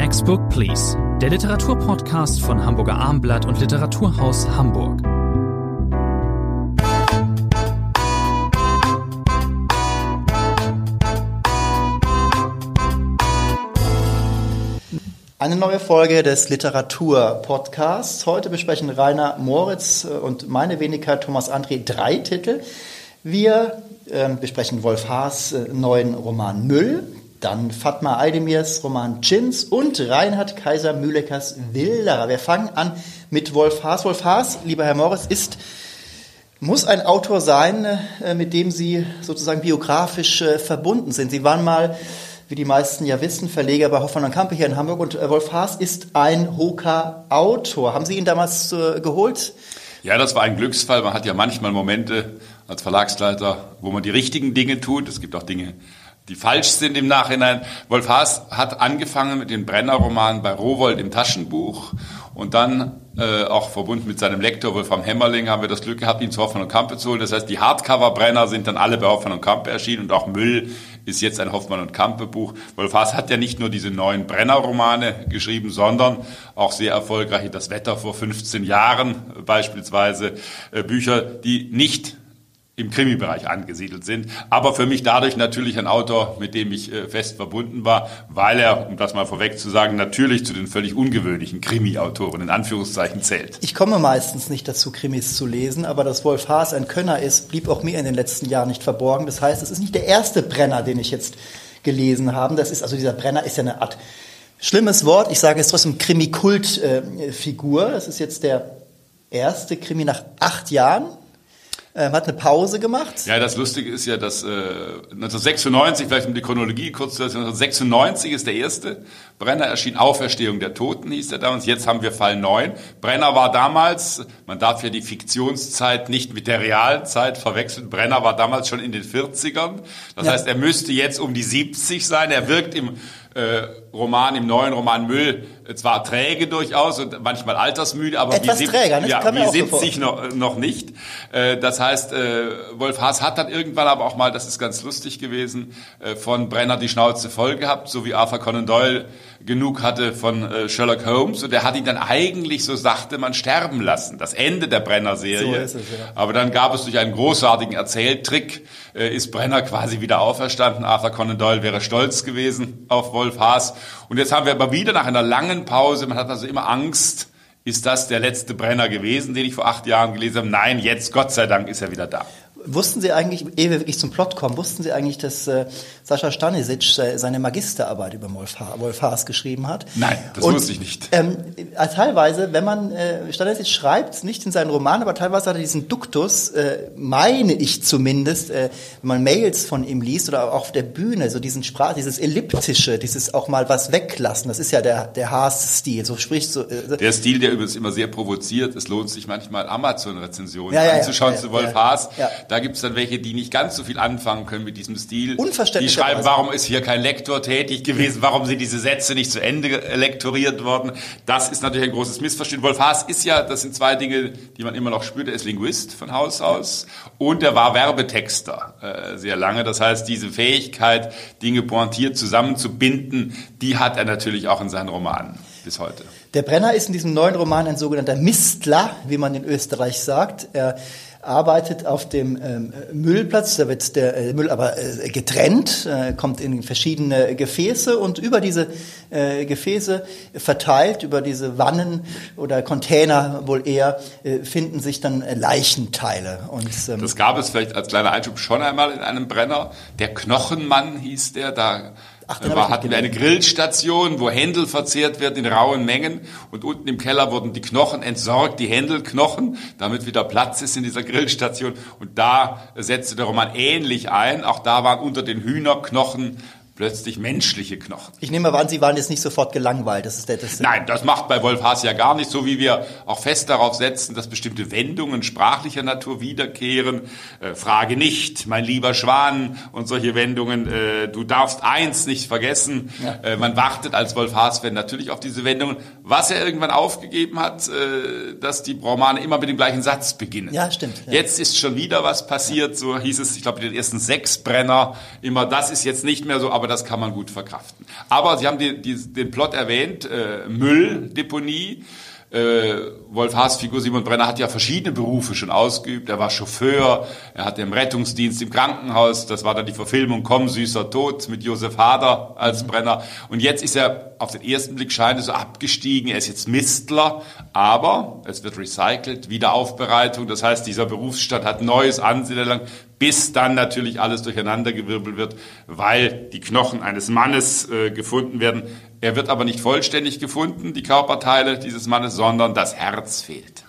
Next Book Please, der Literaturpodcast von Hamburger Armblatt und Literaturhaus Hamburg. Eine neue Folge des Literatur-Podcasts. Heute besprechen Rainer Moritz und meine Wenigkeit Thomas André drei Titel. Wir äh, besprechen Wolf Haas äh, neuen Roman Müll, dann Fatma Aydemirs Roman Chins und Reinhard Kaiser Mühleckers Wilderer. Wir fangen an mit Wolf Haas. Wolf Haas, lieber Herr Moritz, ist muss ein Autor sein, äh, mit dem Sie sozusagen biografisch äh, verbunden sind. Sie waren mal wie die meisten ja wissen, Verleger bei Hoffmann und Kampe hier in Hamburg. Und äh, Wolf Haas ist ein Hoka-Autor. Haben Sie ihn damals geholt? Ja, das war ein Glücksfall. Man hat ja manchmal Momente als Verlagsleiter, wo man die richtigen Dinge tut. Es gibt auch Dinge, die falsch sind im Nachhinein. Wolf Haas hat angefangen mit den Brenner-Romanen bei Rowold im Taschenbuch und dann äh, auch verbunden mit seinem Lektor Wolfram Hämmerling haben wir das Glück gehabt, ihn zu Hoffmann und Kampe zu holen. Das heißt, die Hardcover-Brenner sind dann alle bei Hoffmann und Kampe erschienen und auch Müll ist jetzt ein Hoffmann und Kampe Buch. Wolf Haas hat ja nicht nur diese neuen Brenner-Romane geschrieben, sondern auch sehr erfolgreich Das Wetter vor 15 Jahren beispielsweise äh, Bücher, die nicht im Krimi-Bereich angesiedelt sind. Aber für mich dadurch natürlich ein Autor, mit dem ich äh, fest verbunden war, weil er, um das mal vorweg zu sagen, natürlich zu den völlig ungewöhnlichen Krimi-Autoren in Anführungszeichen zählt. Ich komme meistens nicht dazu, Krimis zu lesen, aber dass Wolf Haas ein Könner ist, blieb auch mir in den letzten Jahren nicht verborgen. Das heißt, es ist nicht der erste Brenner, den ich jetzt gelesen habe. Das ist, also dieser Brenner ist ja eine Art schlimmes Wort. Ich sage es trotzdem Krimi-Kult-Figur. Das ist jetzt der erste Krimi nach acht Jahren ähm, hat eine Pause gemacht. Ja, das Lustige ist ja, dass äh, 1996, vielleicht um die Chronologie kurz zu 1996 ist der erste. Brenner erschien Auferstehung der Toten, hieß der damals. Jetzt haben wir Fall 9. Brenner war damals, man darf ja die Fiktionszeit nicht mit der realen Zeit verwechseln. Brenner war damals schon in den 40ern. Das ja. heißt, er müsste jetzt um die 70 sein. Er wirkt im äh, Roman, im neuen Roman Müll, äh, zwar träge durchaus und manchmal altersmüde, aber Etwas wie, träger, ja, wie 70 noch, noch nicht. Äh, das heißt, äh, Wolf Haas hat dann irgendwann aber auch mal, das ist ganz lustig gewesen, äh, von Brenner die Schnauze voll gehabt, so wie Arthur Conan Doyle genug hatte von äh, Sherlock Holmes und der hat ihn dann eigentlich, so sagte man, sterben lassen. Das Ende der Brenner-Serie. So ja. Aber dann gab es durch einen großartigen Erzähltrick, äh, ist Brenner quasi wieder auferstanden. Arthur Conan Doyle wäre stolz gewesen auf Wolf Haas. Und jetzt haben wir aber wieder nach einer langen Pause, man hat also immer Angst, ist das der letzte Brenner gewesen, den ich vor acht Jahren gelesen habe? Nein, jetzt, Gott sei Dank, ist er wieder da. Wussten Sie eigentlich, ehe wir wirklich zum Plot kommen, wussten Sie eigentlich, dass äh, Sascha Stanisic äh, seine Magisterarbeit über Wolf, ha Wolf Haas geschrieben hat? Nein, das Und, wusste ich nicht. Ähm, äh, teilweise, wenn man, äh, Stanisic schreibt, nicht in seinen Roman, aber teilweise hat er diesen Duktus, äh, meine ich zumindest, äh, wenn man Mails von ihm liest oder auch auf der Bühne, so diesen Sprach, dieses Elliptische, dieses auch mal was weglassen, das ist ja der, der Haas-Stil, so spricht so. Äh, der Stil, der übrigens immer sehr provoziert, es lohnt sich manchmal Amazon-Rezensionen ja, ja, anzuschauen ja, zu Wolf Haas. Da gibt es dann welche, die nicht ganz so viel anfangen können mit diesem Stil. Unverständlich. Die schreiben, warum ist hier kein Lektor tätig gewesen? Warum sind diese Sätze nicht zu Ende lektoriert worden? Das ist natürlich ein großes Missverständnis. Wolf Haas ist ja, das sind zwei Dinge, die man immer noch spürt. Er ist Linguist von Haus aus und er war Werbetexter äh, sehr lange. Das heißt, diese Fähigkeit, Dinge pointiert zusammenzubinden, die hat er natürlich auch in seinen Romanen bis heute. Der Brenner ist in diesem neuen Roman ein sogenannter Mistler, wie man in Österreich sagt. Er arbeitet auf dem ähm, Müllplatz, da wird der äh, Müll aber äh, getrennt, äh, kommt in verschiedene Gefäße und über diese äh, Gefäße verteilt, über diese Wannen oder Container wohl eher, äh, finden sich dann äh, Leichenteile. Und, ähm, das gab es vielleicht als kleiner Einschub schon einmal in einem Brenner. Der Knochenmann hieß der, da Ach, den war, hatten wir eine Grillstation, wo Händel verzehrt wird in rauen Mengen und unten im Keller wurden die Knochen entsorgt, die Händelknochen, damit wieder Platz ist in dieser Grillstation. Und da setzte der Roman ähnlich ein. Auch da waren unter den Hühnerknochen plötzlich menschliche Knochen. Ich nehme aber an, Sie waren jetzt nicht sofort gelangweilt. Das ist der, das Nein, das macht bei Wolf Haas ja gar nicht, so wie wir auch fest darauf setzen, dass bestimmte Wendungen sprachlicher Natur wiederkehren. Äh, Frage nicht, mein lieber Schwan und solche Wendungen. Äh, du darfst eins nicht vergessen. Ja. Äh, man wartet als Wolf Haas-Fan natürlich auf diese Wendungen. Was er irgendwann aufgegeben hat, äh, dass die Romane immer mit dem gleichen Satz beginnen. Ja, stimmt. Ja. Jetzt ist schon wieder was passiert, so hieß es, ich glaube, den ersten sechs Brenner immer, das ist jetzt nicht mehr so, aber das kann man gut verkraften. Aber Sie haben die, die, den Plot erwähnt, äh, Mülldeponie. Äh, Wolf Haas Figur Simon Brenner hat ja verschiedene Berufe schon ausgeübt. Er war Chauffeur, er hatte im Rettungsdienst im Krankenhaus, das war dann die Verfilmung Komm, süßer Tod mit Josef Hader als mhm. Brenner. Und jetzt ist er auf den ersten Blick scheint so abgestiegen, er ist jetzt Mistler, aber es wird recycelt, Wiederaufbereitung, das heißt, dieser Berufsstand hat neues Ansehen bis dann natürlich alles durcheinandergewirbelt wird, weil die Knochen eines Mannes äh, gefunden werden. Er wird aber nicht vollständig gefunden, die Körperteile dieses Mannes, sondern das Herz fehlt.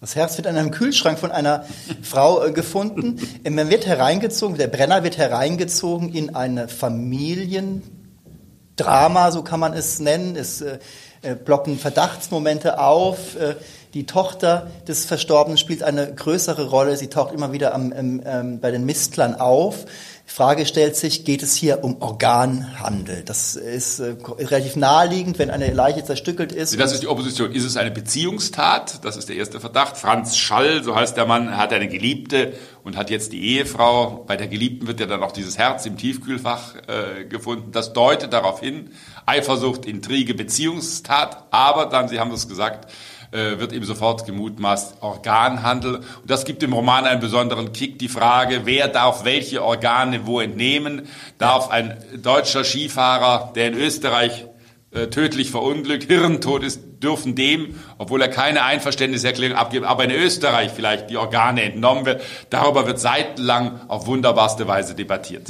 Das Herz wird in einem Kühlschrank von einer Frau äh, gefunden. Man wird hereingezogen, der Brenner wird hereingezogen in eine Familiendrama, so kann man es nennen. Es äh, äh blocken Verdachtsmomente auf. Äh, die Tochter des Verstorbenen spielt eine größere Rolle. Sie taucht immer wieder am, ähm, bei den Mistlern auf. Die Frage stellt sich, geht es hier um Organhandel? Das ist äh, relativ naheliegend, wenn eine Leiche zerstückelt ist. Das ist die Opposition. Ist es eine Beziehungstat? Das ist der erste Verdacht. Franz Schall, so heißt der Mann, hat eine Geliebte und hat jetzt die Ehefrau. Bei der Geliebten wird ja dann auch dieses Herz im Tiefkühlfach äh, gefunden. Das deutet darauf hin, Eifersucht, Intrige, Beziehungstat. Aber dann, Sie haben es gesagt, äh, wird ihm sofort gemutmaßt Organhandel. Und das gibt dem Roman einen besonderen Kick. Die Frage, wer darf welche Organe wo entnehmen? Darf ein deutscher Skifahrer, der in Österreich äh, tödlich verunglückt, Hirntod ist, dürfen dem, obwohl er keine Einverständniserklärung abgibt, aber in Österreich vielleicht die Organe entnommen wird. Darüber wird seitenlang auf wunderbarste Weise debattiert.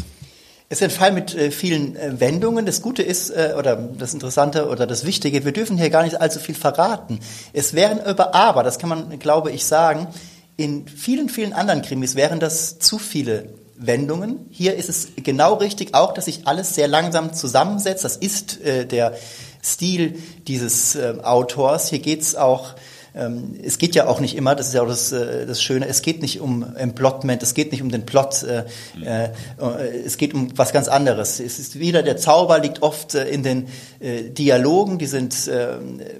Es ist ein Fall mit äh, vielen äh, Wendungen. Das Gute ist, äh, oder das Interessante oder das Wichtige, wir dürfen hier gar nicht allzu viel verraten. Es wären über aber, das kann man, glaube ich, sagen, in vielen, vielen anderen Krimis wären das zu viele Wendungen. Hier ist es genau richtig auch, dass sich alles sehr langsam zusammensetzt. Das ist äh, der Stil dieses äh, Autors. Hier geht's auch ähm, es geht ja auch nicht immer, das ist ja auch das, äh, das Schöne, es geht nicht um Emplotment, es geht nicht um den Plot, äh, äh, es geht um was ganz anderes. Es ist wieder, der Zauber liegt oft in den Dialogen, die sind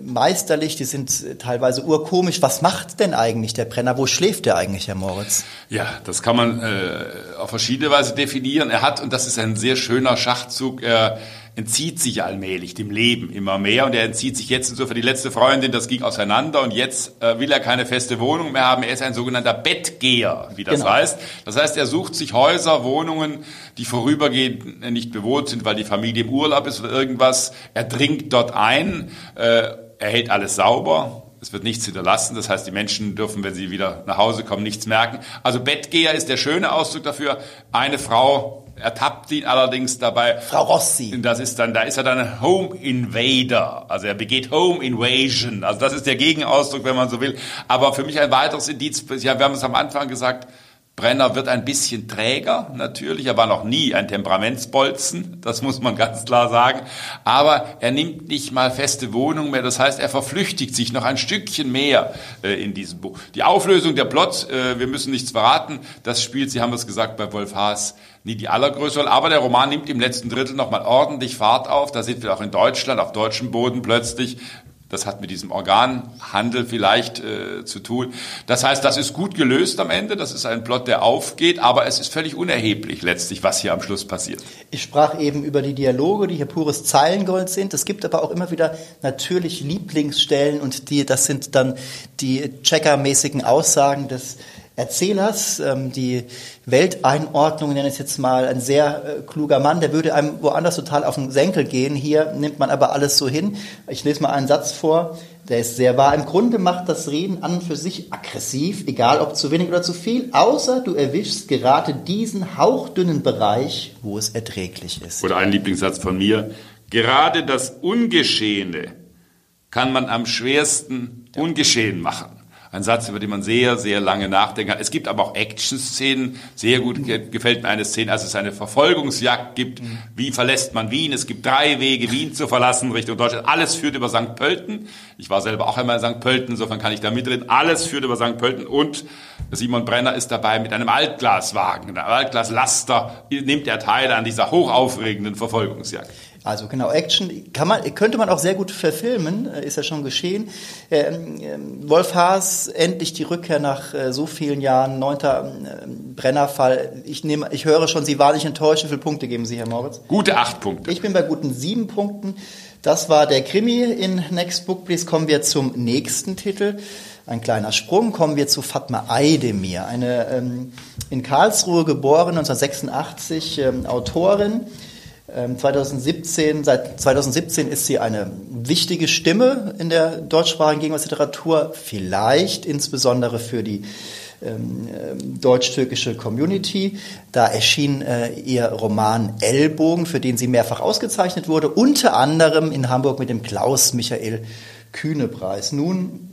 meisterlich, die sind teilweise urkomisch. Was macht denn eigentlich der Brenner? Wo schläft der eigentlich, Herr Moritz? Ja, das kann man äh, auf verschiedene Weise definieren. Er hat, und das ist ein sehr schöner Schachzug, er entzieht sich allmählich dem Leben immer mehr und er entzieht sich jetzt so für die letzte Freundin, das ging auseinander und jetzt äh, will er keine feste Wohnung mehr haben. Er ist ein sogenannter Bettgeher, wie das genau. heißt. Das heißt, er sucht sich Häuser, Wohnungen, die vorübergehend nicht bewohnt sind, weil die Familie im Urlaub ist oder irgendwas. Er dringt dort ein, äh, er hält alles sauber, es wird nichts hinterlassen. Das heißt, die Menschen dürfen, wenn sie wieder nach Hause kommen, nichts merken. Also Bettgeher ist der schöne Ausdruck dafür. Eine Frau ertappt ihn allerdings dabei. Frau Rossi. Das ist dann, da ist er dann Home Invader. Also er begeht Home Invasion. Also das ist der Gegenausdruck, wenn man so will. Aber für mich ein weiteres Indiz, ja, wir haben es am Anfang gesagt, Brenner wird ein bisschen träger, natürlich. Er war noch nie ein Temperamentsbolzen, das muss man ganz klar sagen. Aber er nimmt nicht mal feste Wohnungen mehr. Das heißt, er verflüchtigt sich noch ein Stückchen mehr äh, in diesem Buch. Die Auflösung der Plot, äh, wir müssen nichts verraten, das spielt, Sie haben es gesagt, bei Wolf Haas nie die allergrößte Rolle. Aber der Roman nimmt im letzten Drittel nochmal ordentlich Fahrt auf. Da sind wir auch in Deutschland, auf deutschem Boden plötzlich. Das hat mit diesem Organhandel vielleicht äh, zu tun. Das heißt, das ist gut gelöst am Ende. Das ist ein Plot, der aufgeht, aber es ist völlig unerheblich letztlich, was hier am Schluss passiert. Ich sprach eben über die Dialoge, die hier pures Zeilengold sind. Es gibt aber auch immer wieder natürlich Lieblingsstellen und die, das sind dann die checkermäßigen Aussagen des Erzählers, ähm, die Welteinordnung, nenne ich es jetzt mal, ein sehr äh, kluger Mann, der würde einem woanders total auf den Senkel gehen. Hier nimmt man aber alles so hin. Ich lese mal einen Satz vor, der ist sehr wahr. Im Grunde macht das Reden an und für sich aggressiv, egal ob zu wenig oder zu viel, außer du erwischst gerade diesen hauchdünnen Bereich, wo es erträglich ist. Oder ein Lieblingssatz von mir, gerade das Ungeschehene kann man am schwersten ja. ungeschehen machen. Ein Satz, über den man sehr, sehr lange nachdenken kann. Es gibt aber auch Action-Szenen. Sehr gut gefällt mir eine Szene, als es eine Verfolgungsjagd gibt. Mhm. Wie verlässt man Wien? Es gibt drei Wege, Wien zu verlassen Richtung Deutschland. Alles führt über St. Pölten. Ich war selber auch einmal in St. Pölten, insofern kann ich da mitreden. Alles führt über St. Pölten und Simon Brenner ist dabei mit einem Altglaswagen, einem Altglaslaster nimmt er teil an dieser hochaufregenden Verfolgungsjagd. Also genau, Action kann man, könnte man auch sehr gut verfilmen, äh, ist ja schon geschehen. Ähm, ähm, Wolf Haas, endlich die Rückkehr nach äh, so vielen Jahren, neunter äh, Brennerfall. Ich nehme, ich höre schon, Sie waren nicht enttäuscht. Wie viele Punkte geben Sie, Herr Moritz? Gute acht Punkte. Ich bin bei guten sieben Punkten. Das war der Krimi in Next Book Please. Kommen wir zum nächsten Titel. Ein kleiner Sprung. Kommen wir zu Fatma Aydemir, eine ähm, in Karlsruhe geborene, 1986 ähm, Autorin 2017, ähm, seit 2017 ist sie eine wichtige Stimme in der deutschsprachigen Gegenwartsliteratur, vielleicht insbesondere für die ähm, ähm, deutsch-türkische Community. Da erschien äh, ihr Roman Ellbogen, für den sie mehrfach ausgezeichnet wurde, unter anderem in Hamburg mit dem Klaus Michael Kühne Preis. Nun,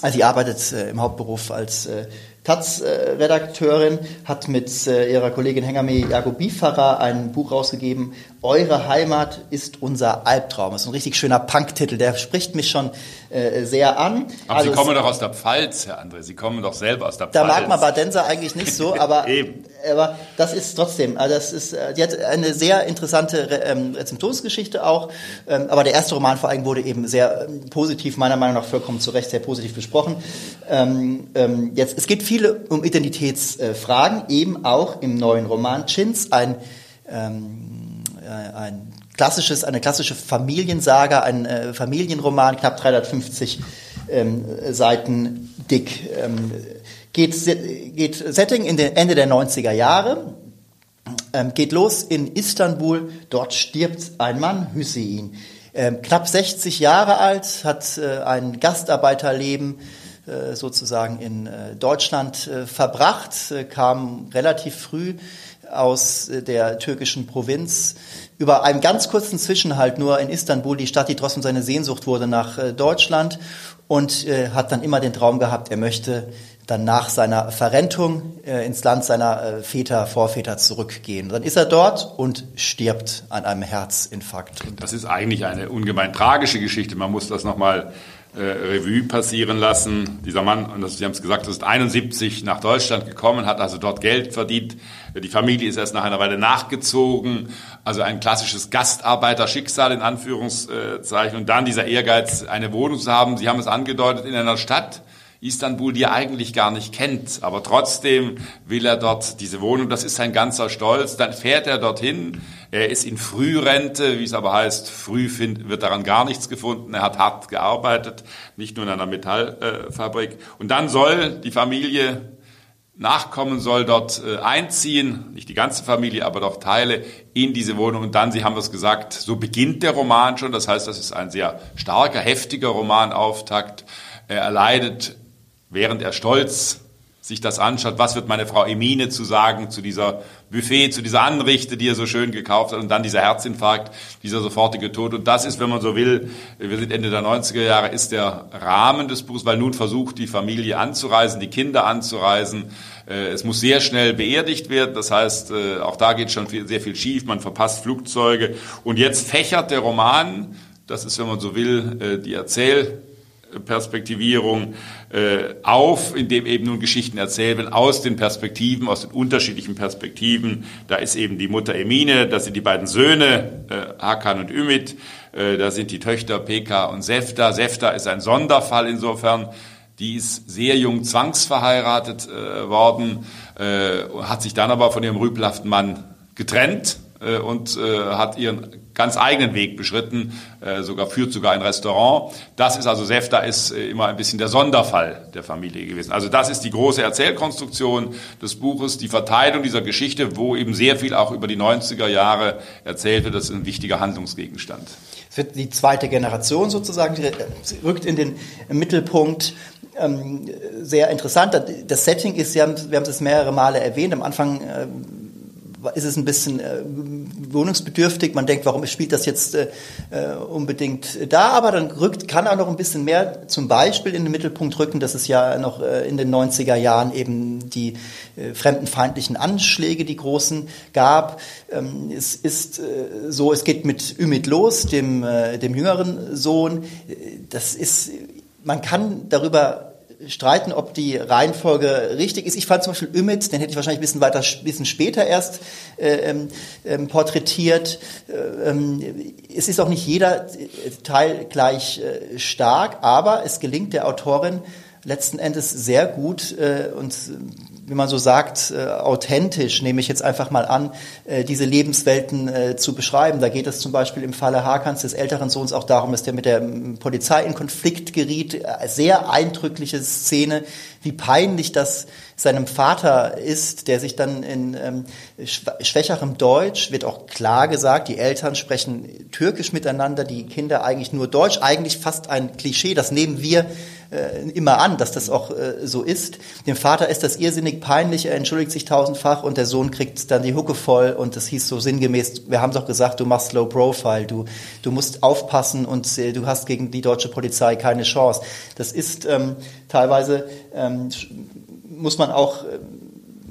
also sie arbeitet äh, im Hauptberuf als äh, Taz-Redakteurin, hat mit äh, ihrer Kollegin Hengame Jagobifarer ein Buch rausgegeben, Eure Heimat ist unser Albtraum. Das ist ein richtig schöner Punk-Titel, der spricht mich schon äh, sehr an. Aber also Sie kommen doch aus der Pfalz, Herr André, Sie kommen doch selber aus der Pfalz. Da mag man Badenser eigentlich nicht so, aber, aber das ist trotzdem, also das ist, äh, die hat eine sehr interessante Re ähm, Rezeptionsgeschichte auch, ähm, aber der erste Roman vor allem wurde eben sehr ähm, positiv, meiner Meinung nach vollkommen zu Recht, sehr positiv besprochen. Jetzt, es geht viele um Identitätsfragen, eben auch im neuen Roman Chins, ein äh, ein klassisches, eine klassische Familiensaga, ein äh, Familienroman, knapp 350 ähm, Seiten dick. Ähm, geht, geht Setting in den Ende der 90er Jahre, ähm, geht los in Istanbul, dort stirbt ein Mann, Hüseyin. Ähm, knapp 60 Jahre alt, hat äh, ein Gastarbeiterleben äh, sozusagen in äh, Deutschland äh, verbracht, kam relativ früh aus der türkischen Provinz über einen ganz kurzen Zwischenhalt nur in Istanbul, die Stadt, die trotzdem seine Sehnsucht wurde nach äh, Deutschland und äh, hat dann immer den Traum gehabt, er möchte dann nach seiner Verrentung äh, ins Land seiner Väter, Vorväter zurückgehen. Dann ist er dort und stirbt an einem Herzinfarkt. Das ist eigentlich eine ungemein tragische Geschichte. Man muss das nochmal äh, Revue passieren lassen. Dieser Mann, und das, Sie haben es gesagt, ist 71 nach Deutschland gekommen, hat also dort Geld verdient. Die Familie ist erst nach einer Weile nachgezogen. Also ein klassisches Gastarbeiterschicksal in Anführungszeichen. Und dann dieser Ehrgeiz, eine Wohnung zu haben. Sie haben es angedeutet, in einer Stadt, Istanbul, die er eigentlich gar nicht kennt. Aber trotzdem will er dort diese Wohnung. Das ist sein ganzer Stolz. Dann fährt er dorhin. Er ist in Frührente, wie es aber heißt. Früh wird daran gar nichts gefunden. Er hat hart gearbeitet, nicht nur in einer Metallfabrik. Und dann soll die Familie Nachkommen soll dort äh, einziehen, nicht die ganze Familie, aber doch Teile in diese Wohnung. Und dann, Sie haben es gesagt, so beginnt der Roman schon. Das heißt, das ist ein sehr starker, heftiger Romanauftakt. Er erleidet während er stolz sich das anschaut, was wird meine Frau Emine zu sagen zu dieser Buffet, zu dieser Anrichte, die er so schön gekauft hat und dann dieser Herzinfarkt, dieser sofortige Tod. Und das ist, wenn man so will, wir sind Ende der 90er Jahre, ist der Rahmen des Buchs, weil nun versucht die Familie anzureisen, die Kinder anzureisen. Äh, es muss sehr schnell beerdigt werden, das heißt, äh, auch da geht schon sehr viel schief, man verpasst Flugzeuge. Und jetzt fächert der Roman, das ist, wenn man so will, äh, die Erzähl Perspektivierung äh, auf, indem eben nun Geschichten erzählt werden aus den Perspektiven, aus den unterschiedlichen Perspektiven. Da ist eben die Mutter Emine, da sind die beiden Söhne, äh, Hakan und Ümit, äh, da sind die Töchter Peka und Sefta. Sefta ist ein Sonderfall insofern. Die ist sehr jung zwangsverheiratet äh, worden, äh, hat sich dann aber von ihrem rüpelhaften Mann getrennt äh, und äh, hat ihren ganz eigenen Weg beschritten, äh, sogar führt sogar ein Restaurant. Das ist also Sefta ist äh, immer ein bisschen der Sonderfall der Familie gewesen. Also das ist die große Erzählkonstruktion des Buches, die Verteilung dieser Geschichte, wo eben sehr viel auch über die 90er Jahre erzählt wird. Das ist ein wichtiger Handlungsgegenstand. Es wird die zweite Generation sozusagen, rückt in den Mittelpunkt ähm, sehr interessant. Das Setting ist, wir haben, wir haben es mehrere Male erwähnt, am Anfang äh, ist es ein bisschen äh, wohnungsbedürftig. Man denkt, warum spielt das jetzt äh, äh, unbedingt da? Aber dann rückt, kann auch noch ein bisschen mehr zum Beispiel in den Mittelpunkt rücken, dass es ja noch äh, in den 90er Jahren eben die äh, fremdenfeindlichen Anschläge, die großen, gab. Ähm, es ist äh, so, es geht mit Ümit los, dem, äh, dem jüngeren Sohn. Das ist, man kann darüber streiten, ob die Reihenfolge richtig ist. Ich fand zum Beispiel Ümit, den hätte ich wahrscheinlich ein bisschen weiter, bisschen später erst äh, ähm, ähm porträtiert. Äh, ähm, es ist auch nicht jeder Teil gleich äh, stark, aber es gelingt der Autorin letzten Endes sehr gut äh, und wie man so sagt, äh, authentisch, nehme ich jetzt einfach mal an, äh, diese Lebenswelten äh, zu beschreiben. Da geht es zum Beispiel im Falle Hakans, des älteren Sohns, auch darum, dass der mit der ähm, Polizei in Konflikt geriet. Äh, sehr eindrückliche Szene, wie peinlich das seinem Vater ist, der sich dann in ähm, schwächerem Deutsch, wird auch klar gesagt, die Eltern sprechen türkisch miteinander, die Kinder eigentlich nur Deutsch, eigentlich fast ein Klischee, das nehmen wir äh, immer an, dass das auch äh, so ist. Dem Vater ist das irrsinnig peinlich, er entschuldigt sich tausendfach und der Sohn kriegt dann die Hucke voll und das hieß so sinngemäß, wir haben doch gesagt, du machst Low Profile, du, du musst aufpassen und äh, du hast gegen die deutsche Polizei keine Chance. Das ist ähm, teilweise, ähm, muss man auch äh,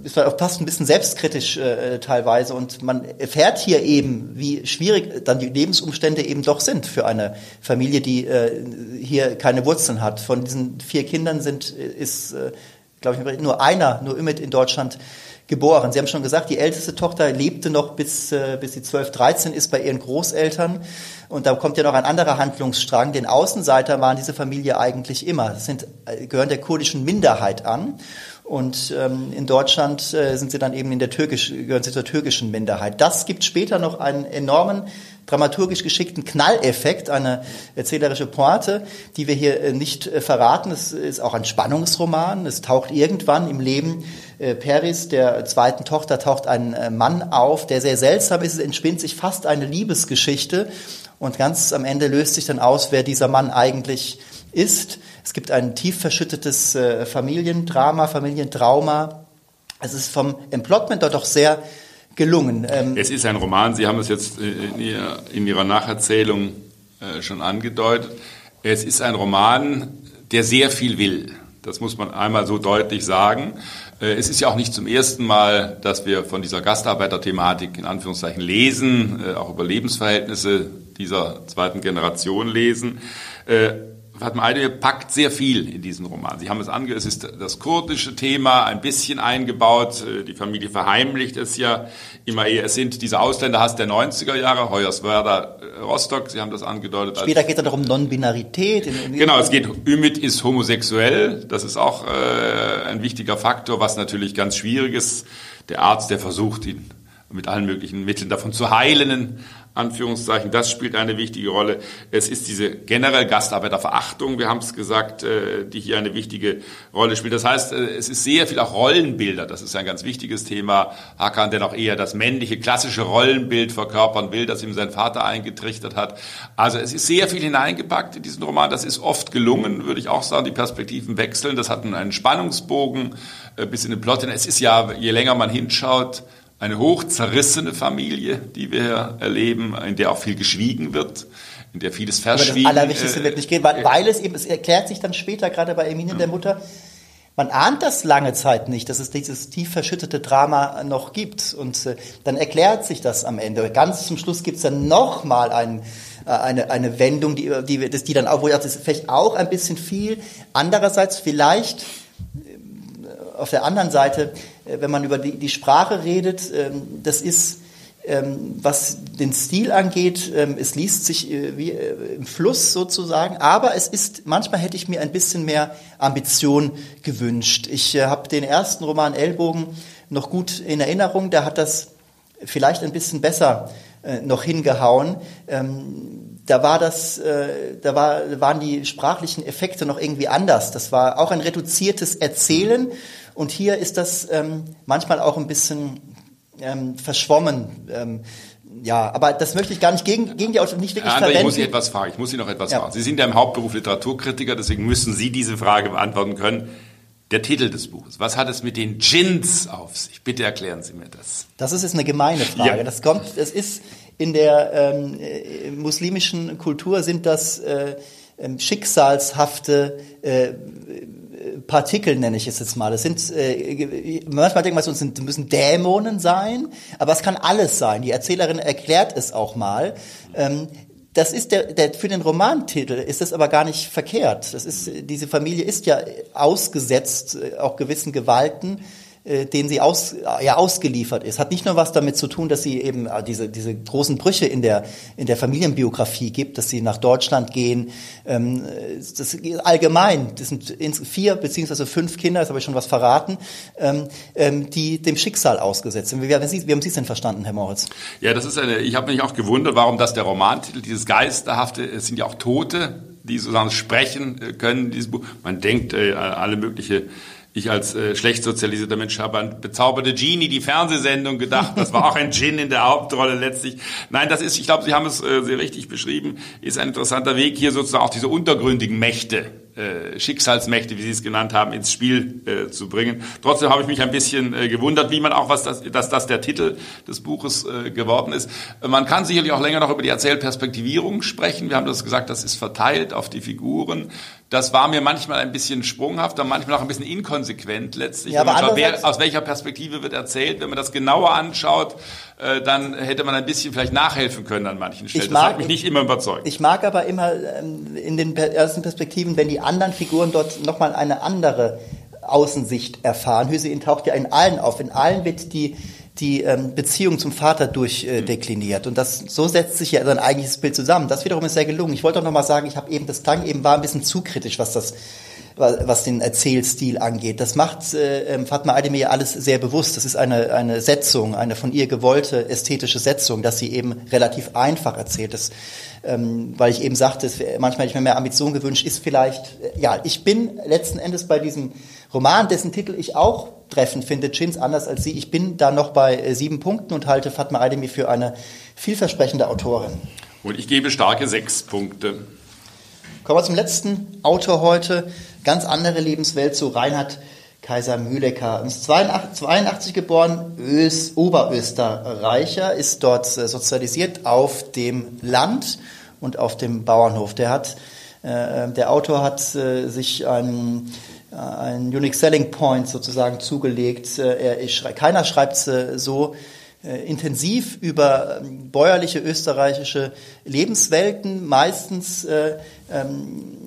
ist fast ein bisschen selbstkritisch äh, teilweise und man erfährt hier eben, wie schwierig dann die Lebensumstände eben doch sind für eine Familie, die äh, hier keine Wurzeln hat. Von diesen vier Kindern sind ist, äh, glaube ich, nur einer, nur immer in Deutschland geboren. Sie haben schon gesagt, die älteste Tochter lebte noch bis, äh, bis sie 12, 13 ist bei ihren Großeltern. Und da kommt ja noch ein anderer Handlungsstrang. Den Außenseiter waren diese Familie eigentlich immer. Das sind, äh, gehören der kurdischen Minderheit an. Und ähm, in Deutschland äh, sind sie dann eben in der türkisch, gehören sie zur türkischen Minderheit. Das gibt später noch einen enormen dramaturgisch geschickten Knalleffekt, eine erzählerische Pointe, die wir hier äh, nicht äh, verraten. Es ist auch ein Spannungsroman. Es taucht irgendwann im Leben Peris, der zweiten Tochter, taucht ein äh, Mann auf, der sehr seltsam ist. Es entspinnt sich fast eine Liebesgeschichte. Und ganz am Ende löst sich dann aus, wer dieser Mann eigentlich ist. Es gibt ein tief verschüttetes äh, Familiendrama, Familientrauma. Es ist vom Emplotment dort doch sehr gelungen. Ähm es ist ein Roman, Sie haben es jetzt äh, in, ihr, in Ihrer Nacherzählung äh, schon angedeutet. Es ist ein Roman, der sehr viel will. Das muss man einmal so deutlich sagen. Äh, es ist ja auch nicht zum ersten Mal, dass wir von dieser Gastarbeiterthematik in Anführungszeichen lesen, äh, auch über Lebensverhältnisse dieser zweiten Generation lesen. Fatma Aydemir packt sehr viel in diesen Roman. Sie haben es ange, es ist das kurdische Thema ein bisschen eingebaut. Äh, die Familie verheimlicht es ja immer eher. Es sind diese Ausländerhass der 90er Jahre, Hoyerswerda, äh, Rostock, Sie haben das angedeutet. Später geht es dann um Non-Binarität. Genau, es geht, Ümit ist homosexuell. Das ist auch äh, ein wichtiger Faktor, was natürlich ganz schwierig ist. Der Arzt, der versucht, ihn mit allen möglichen Mitteln davon zu heilen, Anführungszeichen, das spielt eine wichtige Rolle. Es ist diese generell Gastarbeiterverachtung, wir haben es gesagt, äh, die hier eine wichtige Rolle spielt. Das heißt, äh, es ist sehr viel auch Rollenbilder, das ist ein ganz wichtiges Thema. Hakan, der auch eher das männliche, klassische Rollenbild verkörpern will, das ihm sein Vater eingetrichtert hat. Also es ist sehr viel hineingepackt in diesen Roman, das ist oft gelungen, würde ich auch sagen, die Perspektiven wechseln, das hat einen Spannungsbogen äh, bis in den Plot. Es ist ja, je länger man hinschaut, eine hoch zerrissene Familie, die wir erleben, in der auch viel geschwiegen wird, in der vieles verschwiegen wird. Das Allerwichtigste äh, wird nicht gehen, weil, weil, es eben, es erklärt sich dann später, gerade bei Emine ja. der Mutter, man ahnt das lange Zeit nicht, dass es dieses tief verschüttete Drama noch gibt. Und äh, dann erklärt sich das am Ende. Ganz zum Schluss gibt es dann nochmal ein, äh, eine, eine Wendung, die, die, die dann auch, wo ich das ist vielleicht auch ein bisschen viel. Andererseits vielleicht äh, auf der anderen Seite äh, wenn man über die, die Sprache redet, ähm, das ist, ähm, was den Stil angeht, ähm, es liest sich äh, wie äh, im Fluss sozusagen, aber es ist, manchmal hätte ich mir ein bisschen mehr Ambition gewünscht. Ich habe den ersten Roman Ellbogen noch gut in Erinnerung, da hat das vielleicht ein bisschen besser noch hingehauen. Da war das, da war, waren die sprachlichen Effekte noch irgendwie anders. Das war auch ein reduziertes Erzählen und hier ist das ähm, manchmal auch ein bisschen ähm, verschwommen. Ähm, ja, aber das möchte ich gar nicht gegen, gegen die Autoren nicht wirklich Herr André, verwenden. Ich muss Sie etwas fragen. Ich muss Sie noch etwas ja. fragen. Sie sind ja im Hauptberuf Literaturkritiker, deswegen müssen Sie diese Frage beantworten können. Der Titel des Buches. Was hat es mit den Djinns auf sich? Bitte erklären Sie mir das. Das ist jetzt eine gemeine Frage. Ja. Das kommt, das ist in der ähm, äh, muslimischen Kultur sind das äh, ähm, schicksalshafte äh, Partikel nenne ich es jetzt mal. Das sind äh, manchmal denkt man, es müssen Dämonen sein, aber es kann alles sein. Die Erzählerin erklärt es auch mal. Ähm, das ist der, der für den Romantitel ist das aber gar nicht verkehrt. Das ist diese Familie ist ja ausgesetzt äh, auch gewissen Gewalten äh, den sie aus, ja, ausgeliefert ist. Hat nicht nur was damit zu tun, dass sie eben äh, diese, diese großen Brüche in der, in der Familienbiografie gibt, dass sie nach Deutschland gehen. Ähm, das allgemein, das sind vier beziehungsweise fünf Kinder, das habe ich schon was verraten, ähm, ähm, die dem Schicksal ausgesetzt sind. Wie, wie, haben Sie es denn verstanden, Herr Moritz? Ja, das ist eine, ich habe mich auch gewundert, warum das der Romantitel, dieses Geisterhafte, es sind ja auch Tote, die sozusagen sprechen äh, können, dieses Buch. Man denkt äh, alle mögliche ich als äh, schlecht sozialisierter Mensch habe an bezauberte Genie, die Fernsehsendung gedacht. Das war auch ein Gin in der Hauptrolle letztlich. Nein, das ist, ich glaube, Sie haben es äh, sehr richtig beschrieben, ist ein interessanter Weg, hier sozusagen auch diese untergründigen Mächte äh, Schicksalsmächte, wie Sie es genannt haben, ins Spiel äh, zu bringen. Trotzdem habe ich mich ein bisschen äh, gewundert, wie man auch, was das, dass das der Titel des Buches äh, geworden ist. Man kann sicherlich auch länger noch über die Erzählperspektivierung sprechen. Wir haben das gesagt, das ist verteilt auf die Figuren. Das war mir manchmal ein bisschen sprunghafter, manchmal auch ein bisschen inkonsequent letztlich. Ja, aber schaut, wer, aus welcher Perspektive wird erzählt? Wenn man das genauer anschaut, äh, dann hätte man ein bisschen vielleicht nachhelfen können an manchen Stellen. Ich mag, das hat mich nicht immer überzeugt. Ich mag aber immer ähm, in den ersten Perspektiven, wenn die anderen Figuren dort nochmal eine andere Außensicht erfahren. Hüseyin taucht ja in allen auf. In allen wird die die ähm, Beziehung zum Vater durchdekliniert. Äh, und das so setzt sich ja sein eigentliches Bild zusammen. Das wiederum ist sehr gelungen. Ich wollte auch noch mal sagen, ich habe eben, das klang eben war ein bisschen zu kritisch, was das was den Erzählstil angeht. Das macht äh, ähm, Fatma Aydemir alles sehr bewusst. Das ist eine, eine Setzung, eine von ihr gewollte ästhetische Setzung, dass sie eben relativ einfach erzählt. Das, ähm, weil ich eben sagte, manchmal hätte ich mir mehr Ambition gewünscht, ist vielleicht, äh, ja, ich bin letzten Endes bei diesem Roman, dessen Titel ich auch treffend finde, Chins anders als Sie. Ich bin da noch bei äh, sieben Punkten und halte Fatma Aydemir für eine vielversprechende Autorin. Und ich gebe starke sechs Punkte. Kommen wir zum letzten Autor heute. Ganz andere Lebenswelt, so Reinhard Kaiser Mühlecker. Ist 82 geboren, Ös, Oberösterreicher, ist dort äh, sozialisiert auf dem Land und auf dem Bauernhof. Der hat, äh, der Autor hat äh, sich einen ein Unique Selling Point sozusagen zugelegt. Er, keiner schreibt so intensiv über ähm, bäuerliche österreichische Lebenswelten. Meistens ähm,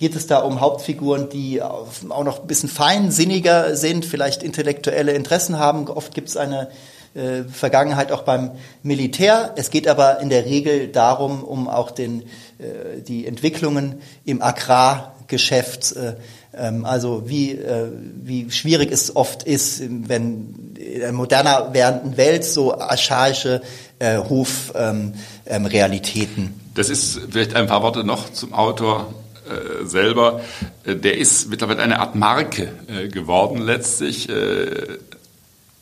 geht es da um Hauptfiguren, die auch noch ein bisschen feinsinniger sind, vielleicht intellektuelle Interessen haben. Oft gibt es eine äh, Vergangenheit auch beim Militär. Es geht aber in der Regel darum, um auch den, äh, die Entwicklungen im Agrargeschäft äh, ähm, also wie, äh, wie schwierig es oft ist, wenn in einer moderner werdenden Welt so archaische äh, Hofrealitäten. Ähm, ähm, das ist vielleicht ein paar Worte noch zum Autor äh, selber. Äh, der ist mittlerweile eine Art Marke äh, geworden letztlich.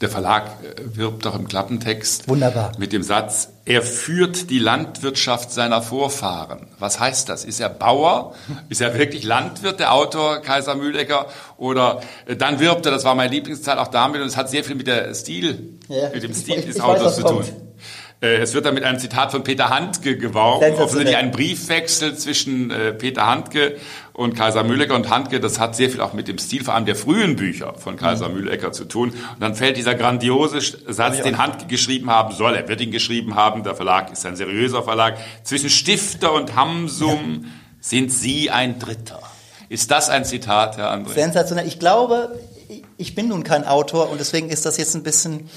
Der Verlag wirbt auch im Klappentext Wunderbar. mit dem Satz, er führt die Landwirtschaft seiner Vorfahren. Was heißt das? Ist er Bauer? Ist er wirklich Landwirt, der Autor Kaiser Mühlecker? Oder dann wirbt er, das war meine Lieblingszeit, auch damit, und es hat sehr viel mit der Stil, ja, mit dem Stil ich, des ich Autors weiß, zu tun. Kommt. Äh, es wird dann mit einem Zitat von Peter Handke geworben, offensichtlich ein Briefwechsel zwischen äh, Peter Handke und Kaiser Mühlecker. Und Handke, das hat sehr viel auch mit dem Stil vor allem der frühen Bücher von Kaiser mhm. Mühlecker zu tun. Und dann fällt dieser grandiose Satz, den Handke geschrieben haben soll. Er wird ihn geschrieben haben. Der Verlag ist ein seriöser Verlag. Zwischen Stifter und Hamsum ja. sind Sie ein Dritter. Ist das ein Zitat, Herr André? Sensationell. Ich glaube, ich bin nun kein Autor und deswegen ist das jetzt ein bisschen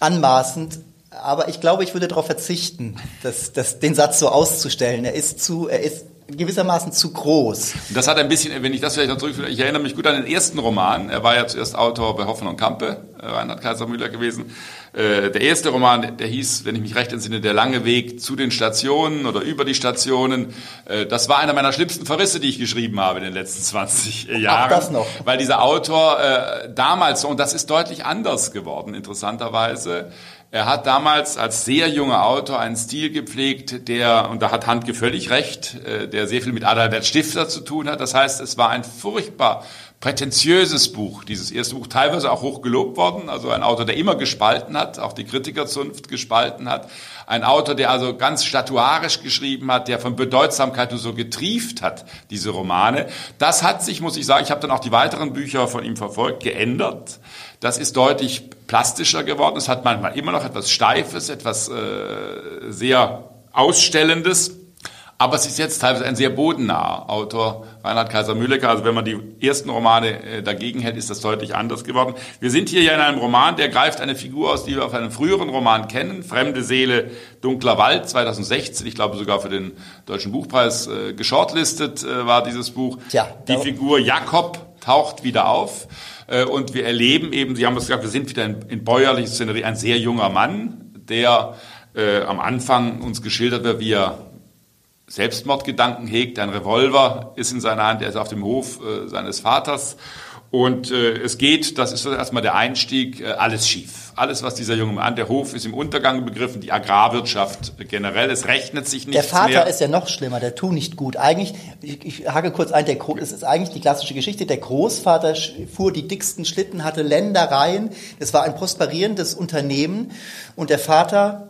anmaßend. Aber ich glaube, ich würde darauf verzichten, das, das, den Satz so auszustellen. Er ist zu, er ist gewissermaßen zu groß. Das hat ein bisschen, wenn ich das vielleicht noch zurückführe, ich erinnere mich gut an den ersten Roman. Er war ja zuerst Autor bei Hoffen und Kampe, äh, Reinhard Kaisermüller gewesen. Äh, der erste Roman, der hieß, wenn ich mich recht entsinne, Der lange Weg zu den Stationen oder über die Stationen. Äh, das war einer meiner schlimmsten Verrisse, die ich geschrieben habe in den letzten 20 Jahren. Ach, das noch. Weil dieser Autor damals, und das ist deutlich anders geworden, interessanterweise, er hat damals als sehr junger Autor einen Stil gepflegt, der, und da hat Handke völlig recht, äh, der sehr viel mit Adalbert Stifter zu tun hat. Das heißt, es war ein furchtbar prätentiöses Buch, dieses erste Buch, teilweise auch hoch gelobt worden, also ein Autor, der immer gespalten hat, auch die Kritikerzunft gespalten hat, ein Autor, der also ganz statuarisch geschrieben hat, der von Bedeutsamkeit nur so getrieft hat, diese Romane. Das hat sich, muss ich sagen, ich habe dann auch die weiteren Bücher von ihm verfolgt, geändert. Das ist deutlich plastischer geworden. Es hat manchmal immer noch etwas Steifes, etwas äh, sehr Ausstellendes. Aber es ist jetzt teilweise ein sehr bodennaher Autor, Reinhard Kaiser-Mühlecker. Also wenn man die ersten Romane äh, dagegen hält, ist das deutlich anders geworden. Wir sind hier ja in einem Roman, der greift eine Figur aus, die wir auf einem früheren Roman kennen. Fremde Seele, dunkler Wald, 2016. Ich glaube sogar für den Deutschen Buchpreis äh, geschortlistet äh, war dieses Buch. Ja, die Figur Jakob taucht wieder auf. Äh, und wir erleben eben, Sie haben es gesagt, wir sind wieder in, in bäuerlicher Szenerie, ein sehr junger Mann, der äh, am Anfang uns geschildert wird, wie er Selbstmordgedanken hegt. Ein Revolver ist in seiner Hand, er ist auf dem Hof äh, seines Vaters. Und äh, es geht, das ist erstmal der Einstieg, äh, alles schief. Alles, was dieser junge Mann, der Hof ist im Untergang begriffen, die Agrarwirtschaft generell, es rechnet sich nicht mehr. Der Vater mehr. ist ja noch schlimmer, der tut nicht gut. Eigentlich, ich, ich hake kurz ein, der, es ist eigentlich die klassische Geschichte, der Großvater fuhr die dicksten Schlitten, hatte Ländereien, es war ein prosperierendes Unternehmen und der Vater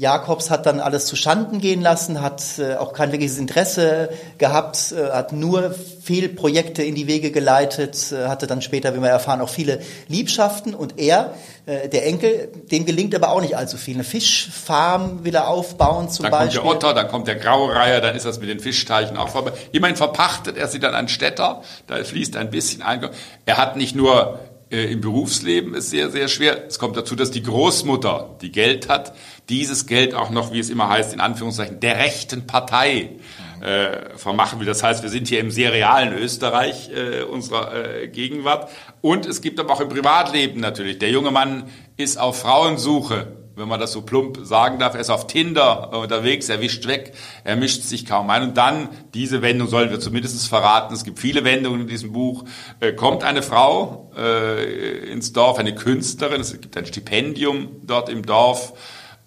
Jakobs hat dann alles zu Schanden gehen lassen, hat äh, auch kein wirkliches Interesse gehabt, äh, hat nur Fehlprojekte in die Wege geleitet, äh, hatte dann später, wie wir erfahren, auch viele Liebschaften. Und er, äh, der Enkel, dem gelingt aber auch nicht allzu viel. Eine Fischfarm will er aufbauen zum dann Beispiel. Dann kommt der Otter, dann kommt der Graureiher, dann ist das mit den Fischteichen auch vorbei. Immerhin verpachtet er sie dann an Städter, da fließt ein bisschen Einkommen. Er hat nicht nur äh, im Berufsleben ist sehr, sehr schwer. Es kommt dazu, dass die Großmutter, die Geld hat, dieses Geld auch noch, wie es immer heißt, in Anführungszeichen, der rechten Partei äh, vermachen will. Das heißt, wir sind hier im sehr realen Österreich äh, unserer äh, Gegenwart. Und es gibt aber auch im Privatleben natürlich. Der junge Mann ist auf Frauensuche wenn man das so plump sagen darf. Er ist auf Tinder unterwegs, er wischt weg, er mischt sich kaum ein. Und dann, diese Wendung sollen wir zumindest verraten, es gibt viele Wendungen in diesem Buch, äh, kommt eine Frau äh, ins Dorf, eine Künstlerin, es gibt ein Stipendium dort im Dorf,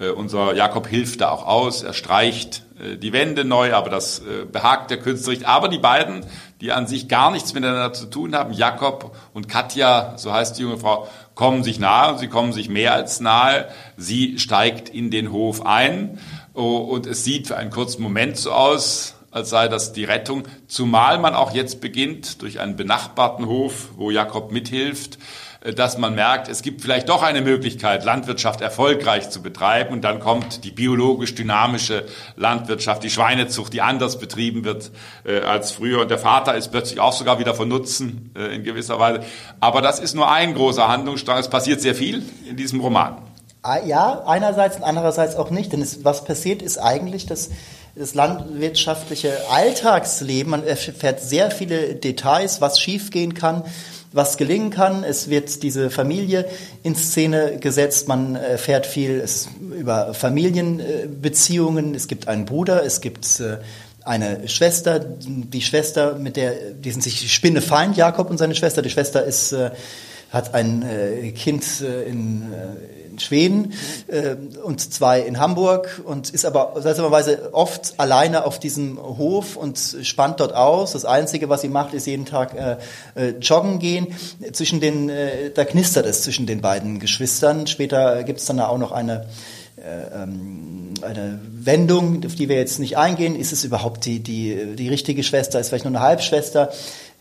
unser Jakob hilft da auch aus, er streicht äh, die Wände neu, aber das äh, behagt der Künstler nicht. Aber die beiden, die an sich gar nichts miteinander zu tun haben, Jakob und Katja, so heißt die junge Frau, kommen sich nahe und sie kommen sich mehr als nahe. Sie steigt in den Hof ein oh, und es sieht für einen kurzen Moment so aus, als sei das die Rettung, zumal man auch jetzt beginnt durch einen benachbarten Hof, wo Jakob mithilft, äh, dass man merkt, es gibt vielleicht doch eine Möglichkeit, Landwirtschaft erfolgreich zu betreiben. Und dann kommt die biologisch dynamische Landwirtschaft, die Schweinezucht, die anders betrieben wird äh, als früher. Und der Vater ist plötzlich auch sogar wieder von Nutzen äh, in gewisser Weise. Aber das ist nur ein großer Handlungsstrang. Es passiert sehr viel in diesem Roman. Ah, ja, einerseits und andererseits auch nicht. Denn es, was passiert ist eigentlich, dass das landwirtschaftliche Alltagsleben, man erfährt sehr viele Details, was schiefgehen kann was gelingen kann. Es wird diese Familie in Szene gesetzt. Man erfährt viel über Familienbeziehungen. Es gibt einen Bruder, es gibt äh, eine Schwester, die Schwester, mit der, die sind sich Spinnefeind, Jakob und seine Schwester. Die Schwester ist, äh, hat ein äh, Kind in, in Schweden äh, und zwei in Hamburg und ist aber seltsamerweise oft alleine auf diesem Hof und spannt dort aus. Das Einzige, was sie macht, ist jeden Tag äh, äh, joggen gehen. Zwischen den, äh, da knistert es zwischen den beiden Geschwistern. Später gibt es dann auch noch eine äh, ähm, eine Wendung, auf die wir jetzt nicht eingehen. Ist es überhaupt die, die, die richtige Schwester? Ist vielleicht nur eine Halbschwester?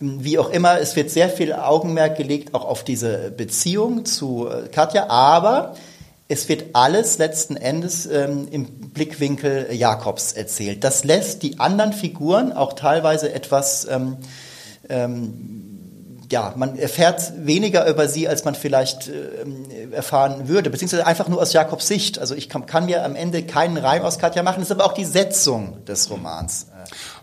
Wie auch immer, es wird sehr viel Augenmerk gelegt auch auf diese Beziehung zu äh, Katja, aber es wird alles letzten Endes ähm, im Blickwinkel Jakobs erzählt. Das lässt die anderen Figuren auch teilweise etwas, ähm, ähm, ja, man erfährt weniger über sie, als man vielleicht äh, erfahren würde, beziehungsweise einfach nur aus Jakobs Sicht. Also ich kann, kann mir am Ende keinen Reim aus Katja machen, das ist aber auch die Setzung des Romans.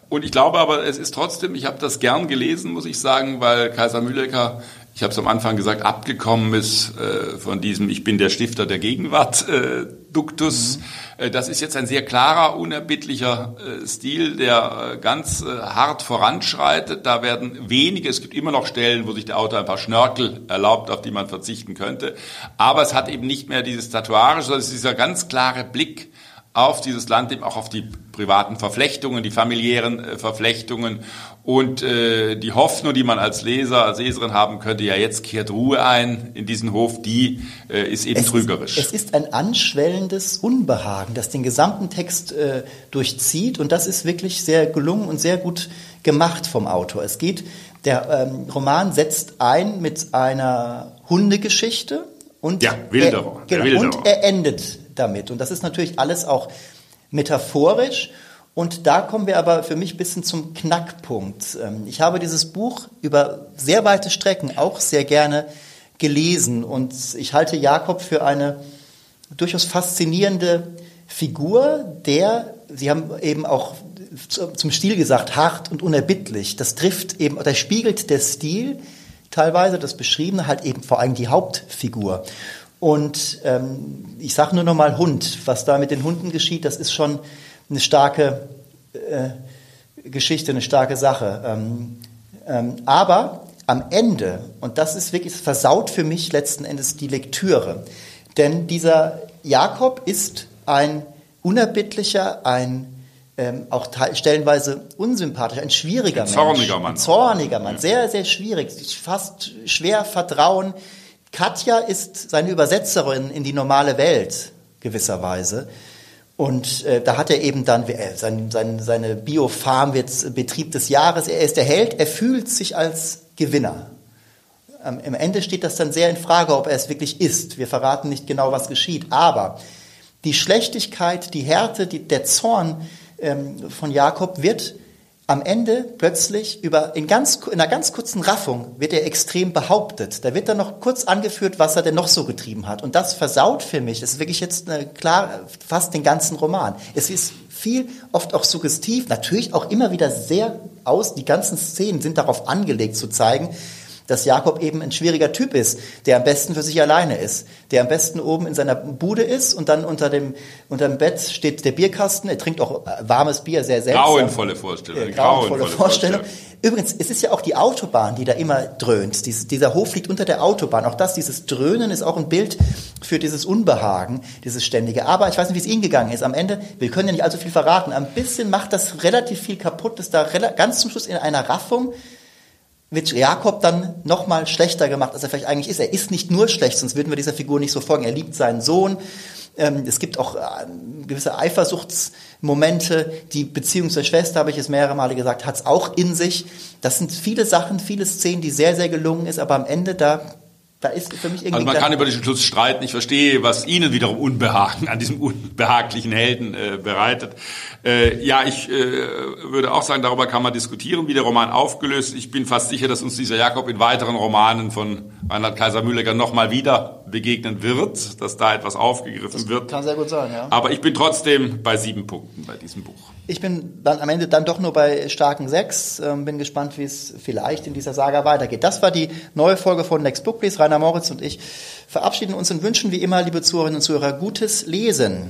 Und ich glaube aber, es ist trotzdem, ich habe das gern gelesen, muss ich sagen, weil Kaiser Mühlecker, ich habe es am Anfang gesagt, abgekommen ist äh, von diesem Ich bin der Stifter der Gegenwart äh, Duktus. Mhm. Äh, das ist jetzt ein sehr klarer, unerbittlicher äh, Stil, der äh, ganz äh, hart voranschreitet. Da werden wenige, es gibt immer noch Stellen, wo sich der Autor ein paar Schnörkel erlaubt, auf die man verzichten könnte. Aber es hat eben nicht mehr dieses Tatuage, sondern es ist dieser ganz klare Blick auf dieses Land, eben auch auf die privaten Verflechtungen, die familiären äh, Verflechtungen und äh, die Hoffnung, die man als Leser, als Leserin haben könnte, ja jetzt kehrt Ruhe ein in diesen Hof, die äh, ist eben es trügerisch. Ist, es ist ein anschwellendes Unbehagen, das den gesamten Text äh, durchzieht und das ist wirklich sehr gelungen und sehr gut gemacht vom Autor. Es geht, der ähm, Roman setzt ein mit einer Hundegeschichte und, ja, Wilderer, er, genau, und er endet damit. Und das ist natürlich alles auch metaphorisch Und da kommen wir aber für mich ein bisschen zum Knackpunkt. Ähm, ich habe dieses Buch über sehr weite Strecken auch sehr gerne gelesen und ich halte Jakob für eine durchaus faszinierende Figur, der, Sie haben eben auch zum Stil gesagt, hart und unerbittlich. Das trifft eben, oder spiegelt der Stil teilweise, das Beschriebene, halt eben vor allem die Hauptfigur. Und ähm, ich sage nur noch mal Hund. Was da mit den Hunden geschieht, das ist schon eine starke äh, Geschichte, eine starke Sache. Ähm, ähm, aber am Ende, und das ist wirklich, das versaut für mich letzten Endes die Lektüre. Denn dieser Jakob ist ein unerbittlicher, ein ähm, auch stellenweise unsympathischer, ein schwieriger ein zorniger Mensch. Mann. Ein zorniger Mann, sehr, sehr schwierig, fast schwer vertrauen. Katja ist seine Übersetzerin in die normale Welt gewisserweise. Und äh, da hat er eben dann äh, sein, sein, seine Biofarm wird Betrieb des Jahres. Er ist der Held. Er fühlt sich als Gewinner. Ähm, Im Ende steht das dann sehr in Frage, ob er es wirklich ist. Wir verraten nicht genau, was geschieht. Aber die Schlechtigkeit, die Härte, die, der Zorn ähm, von Jakob wird am Ende plötzlich über in, ganz, in einer ganz kurzen Raffung wird er extrem behauptet. Da wird dann noch kurz angeführt, was er denn noch so getrieben hat. Und das versaut für mich, das ist wirklich jetzt eine, klar fast den ganzen Roman. Es ist viel, oft auch suggestiv, natürlich auch immer wieder sehr aus, die ganzen Szenen sind darauf angelegt zu zeigen, dass Jakob eben ein schwieriger Typ ist, der am besten für sich alleine ist, der am besten oben in seiner Bude ist und dann unter dem, unter dem Bett steht der Bierkasten, er trinkt auch warmes Bier sehr selbst. Grauenvolle Vorstellung. Äh, grauenvolle, grauenvolle Vorstellung. Vorstellung. Übrigens, es ist ja auch die Autobahn, die da immer dröhnt. Dies, dieser Hof liegt unter der Autobahn. Auch das, dieses Dröhnen ist auch ein Bild für dieses Unbehagen, dieses ständige. Aber ich weiß nicht, wie es Ihnen gegangen ist. Am Ende, wir können ja nicht allzu viel verraten. Ein bisschen macht das relativ viel kaputt, dass da ganz zum Schluss in einer Raffung wird Jakob dann nochmal schlechter gemacht, als er vielleicht eigentlich ist. Er ist nicht nur schlecht, sonst würden wir dieser Figur nicht so folgen. Er liebt seinen Sohn. Ähm, es gibt auch äh, gewisse Eifersuchtsmomente. Die Beziehung zur Schwester, habe ich es mehrere Male gesagt, hat es auch in sich. Das sind viele Sachen, viele Szenen, die sehr, sehr gelungen ist. Aber am Ende, da da ist für mich irgendwie. Also man kann über diesen Schluss streiten. Ich verstehe, was Ihnen wiederum Unbehagen an diesem unbehaglichen Helden äh, bereitet. Äh, ja, ich äh, würde auch sagen, darüber kann man diskutieren, wie der Roman aufgelöst. Ich bin fast sicher, dass uns dieser Jakob in weiteren Romanen von Reinhard Kaiser-Mühleger nochmal wieder begegnen wird, dass da etwas aufgegriffen das wird. Kann sehr gut sein, ja. Aber ich bin trotzdem bei sieben Punkten bei diesem Buch. Ich bin dann am Ende dann doch nur bei starken sechs. Ähm, bin gespannt, wie es vielleicht in dieser Saga weitergeht. Das war die neue Folge von Next Book Please. Rainer Moritz und ich verabschieden uns und wünschen wie immer, liebe Zuhörerinnen und Zuhörer, gutes Lesen.